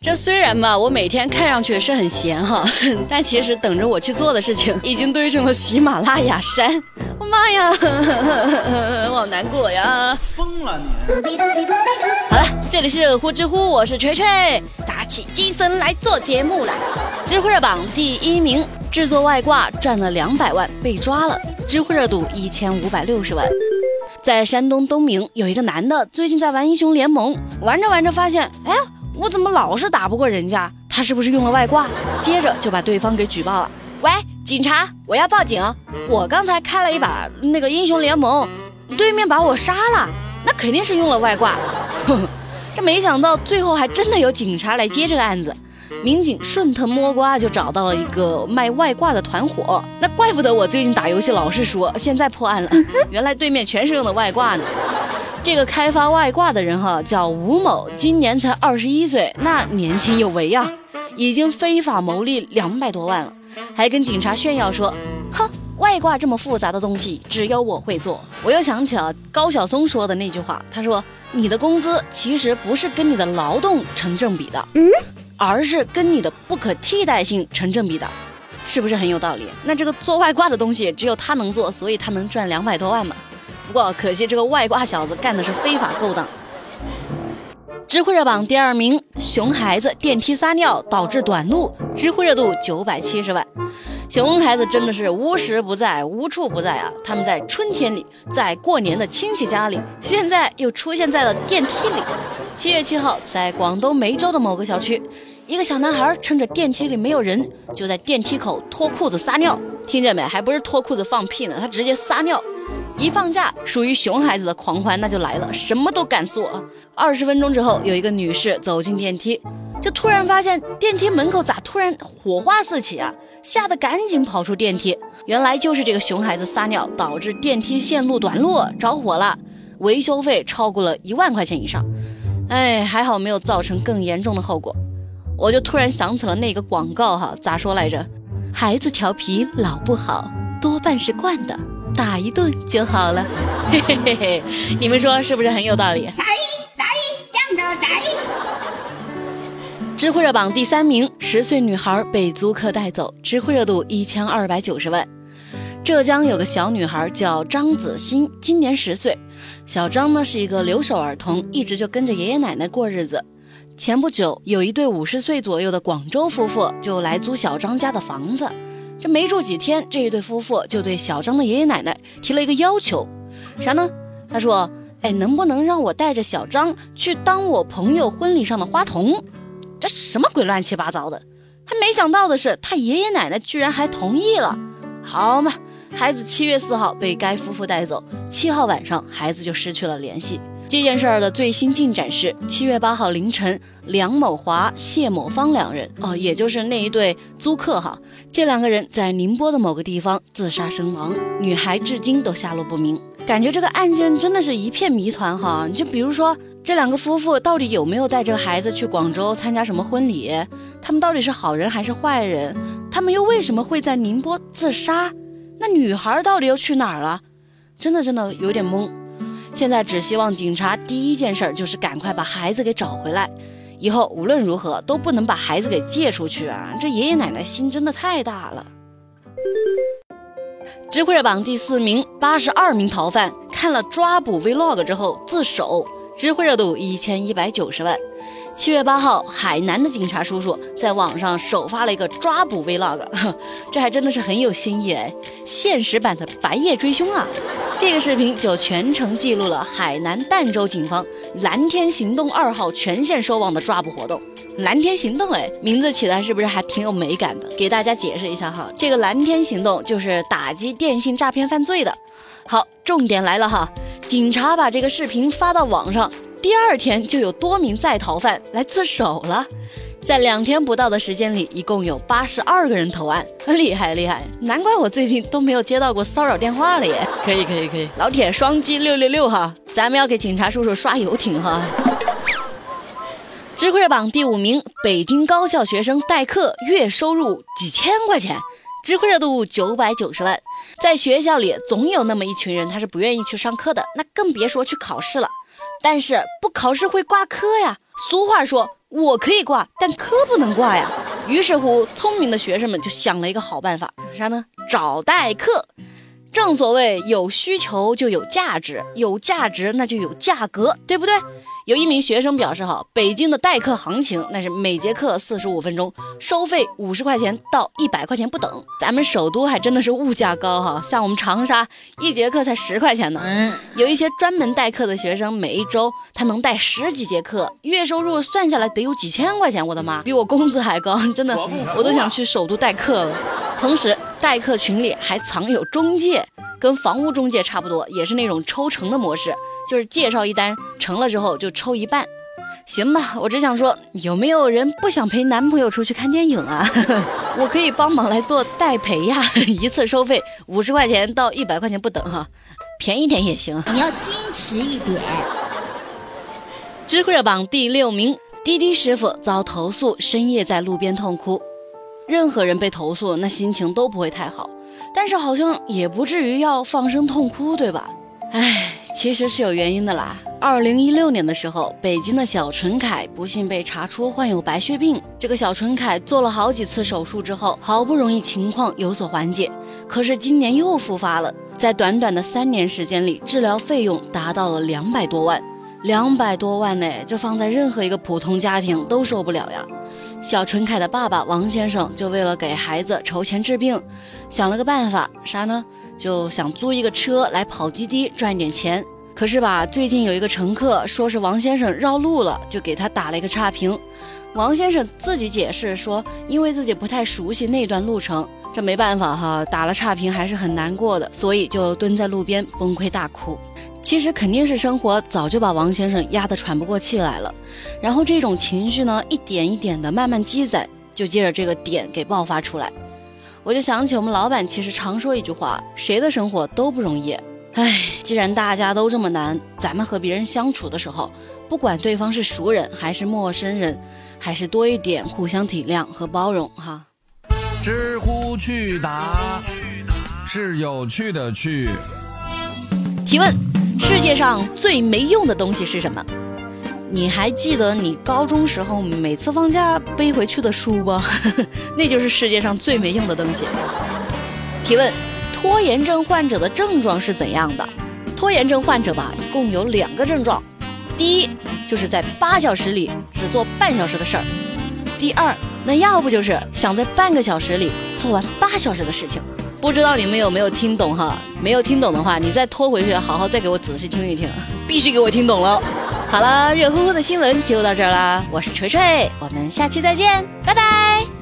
这虽然吧，我每天看上去是很闲哈，但其实等着我去做的事情已经堆成了喜马拉雅山。我妈呀，我好难过呀！疯了你！好了，这里是呼知乎，我是锤锤，打起精神来做节目了。知乎热榜第一名，制作外挂赚了两百万被抓了，知乎热度一千五百六十万。在山东东明有一个男的，最近在玩英雄联盟，玩着玩着发现，哎。我怎么老是打不过人家？他是不是用了外挂？接着就把对方给举报了。喂，警察，我要报警！我刚才开了一把那个英雄联盟，对面把我杀了，那肯定是用了外挂。这没想到最后还真的有警察来接这个案子。民警顺藤摸瓜就找到了一个卖外挂的团伙。那怪不得我最近打游戏老是输，现在破案了，原来对面全是用的外挂呢。这个开发外挂的人哈叫吴某，今年才二十一岁，那年轻有为呀，已经非法牟利两百多万了，还跟警察炫耀说：“哼，外挂这么复杂的东西，只有我会做。”我又想起了高晓松说的那句话，他说：“你的工资其实不是跟你的劳动成正比的，嗯，而是跟你的不可替代性成正比的，是不是很有道理？那这个做外挂的东西只有他能做，所以他能赚两百多万嘛？”不过可惜，这个外挂小子干的是非法勾当。知乎热榜第二名，熊孩子电梯撒尿导致短路，知乎热度九百七十万。熊孩子真的是无时不在，无处不在啊！他们在春天里，在过年的亲戚家里，现在又出现在了电梯里。七月七号，在广东梅州的某个小区，一个小男孩趁着电梯里没有人，就在电梯口脱裤子撒尿。听见没？还不是脱裤子放屁呢，他直接撒尿。一放假，属于熊孩子的狂欢那就来了，什么都敢做。二十分钟之后，有一个女士走进电梯，就突然发现电梯门口咋突然火花四起啊？吓得赶紧跑出电梯。原来就是这个熊孩子撒尿导致电梯线路短路着火了，维修费超过了一万块钱以上。哎，还好没有造成更严重的后果。我就突然想起了那个广告哈，咋说来着？孩子调皮老不好，多半是惯的。打一顿就好了，嘿嘿嘿嘿，你们说是不是很有道理？知乎热榜第三名，十岁女孩被租客带走，知乎热度一千二百九十万。浙江有个小女孩叫张子欣，今年十岁。小张呢是一个留守儿童，一直就跟着爷爷奶奶过日子。前不久，有一对五十岁左右的广州夫妇就来租小张家的房子。这没住几天，这一对夫妇就对小张的爷爷奶奶提了一个要求，啥呢？他说：“哎，能不能让我带着小张去当我朋友婚礼上的花童？”这什么鬼乱七八糟的？他没想到的是，他爷爷奶奶居然还同意了。好嘛，孩子七月四号被该夫妇带走，七号晚上孩子就失去了联系。这件事儿的最新进展是，七月八号凌晨，梁某华、谢某芳两人，哦，也就是那一对租客哈，这两个人在宁波的某个地方自杀身亡，女孩至今都下落不明。感觉这个案件真的是一片谜团哈。就比如说，这两个夫妇到底有没有带这个孩子去广州参加什么婚礼？他们到底是好人还是坏人？他们又为什么会在宁波自杀？那女孩到底又去哪儿了？真的真的有点懵。现在只希望警察第一件事就是赶快把孩子给找回来，以后无论如何都不能把孩子给借出去啊！这爷爷奶奶心真的太大了。知乎热榜第四名，八十二名逃犯看了抓捕 vlog 之后自首，知乎热度一千一百九十万。七月八号，海南的警察叔叔在网上首发了一个抓捕 vlog，这还真的是很有新意哎，现实版的白夜追凶啊！这个视频就全程记录了海南儋州警方“蓝天行动二号”全线收网的抓捕活动。蓝天行动，哎，名字起来是不是还挺有美感的？给大家解释一下哈，这个蓝天行动就是打击电信诈骗犯罪的。好，重点来了哈，警察把这个视频发到网上。第二天就有多名在逃犯来自首了，在两天不到的时间里，一共有八十二个人投案，厉害厉害！难怪我最近都没有接到过骚扰电话了耶！可以可以可以，老铁双击六六六哈，咱们要给警察叔叔刷游艇哈！知乎热榜第五名，北京高校学生代课月收入几千块钱，知乎热度九百九十万。在学校里总有那么一群人，他是不愿意去上课的，那更别说去考试了。但是不考试会挂科呀。俗话说，我可以挂，但科不能挂呀。于是乎，聪明的学生们就想了一个好办法，啥呢？找代课。正所谓有需求就有价值，有价值那就有价格，对不对？有一名学生表示，哈，北京的代课行情那是每节课四十五分钟，收费五十块钱到一百块钱不等。咱们首都还真的是物价高哈，像我们长沙一节课才十块钱呢。嗯，有一些专门代课的学生，每一周他能带十几节课，月收入算下来得有几千块钱。我的妈，比我工资还高，真的，我都想去首都代课了。同时，代课群里还藏有中介，跟房屋中介差不多，也是那种抽成的模式，就是介绍一单成了之后就抽一半。行吧，我只想说，有没有人不想陪男朋友出去看电影啊？我可以帮忙来做代陪呀，一次收费五十块钱到一百块钱不等哈，便宜点也行。你要矜持一点。知乎热榜第六名，滴滴师傅遭投诉，深夜在路边痛哭。任何人被投诉，那心情都不会太好，但是好像也不至于要放声痛哭，对吧？唉，其实是有原因的啦。二零一六年的时候，北京的小纯凯不幸被查出患有白血病。这个小纯凯做了好几次手术之后，好不容易情况有所缓解，可是今年又复发了。在短短的三年时间里，治疗费用达到了两百多万，两百多万呢，这放在任何一个普通家庭都受不了呀。小纯凯的爸爸王先生就为了给孩子筹钱治病，想了个办法，啥呢？就想租一个车来跑滴滴赚一点钱。可是吧，最近有一个乘客说是王先生绕路了，就给他打了一个差评。王先生自己解释说，因为自己不太熟悉那段路程，这没办法哈，打了差评还是很难过的，所以就蹲在路边崩溃大哭。其实肯定是生活早就把王先生压得喘不过气来了，然后这种情绪呢，一点一点的慢慢积攒，就接着这个点给爆发出来。我就想起我们老板其实常说一句话：谁的生活都不容易。唉，既然大家都这么难，咱们和别人相处的时候，不管对方是熟人还是陌生人，还是多一点互相体谅和包容哈。知乎趣答是有趣的趣。提问。世界上最没用的东西是什么？你还记得你高中时候每次放假背回去的书不？那就是世界上最没用的东西。提问：拖延症患者的症状是怎样的？拖延症患者吧，一共有两个症状。第一，就是在八小时里只做半小时的事儿；第二，那要不就是想在半个小时里做完八小时的事情。不知道你们有没有听懂哈？没有听懂的话，你再拖回去，好好再给我仔细听一听，必须给我听懂了。好了，热乎乎的新闻就到这儿啦，我是锤锤，我们下期再见，拜拜。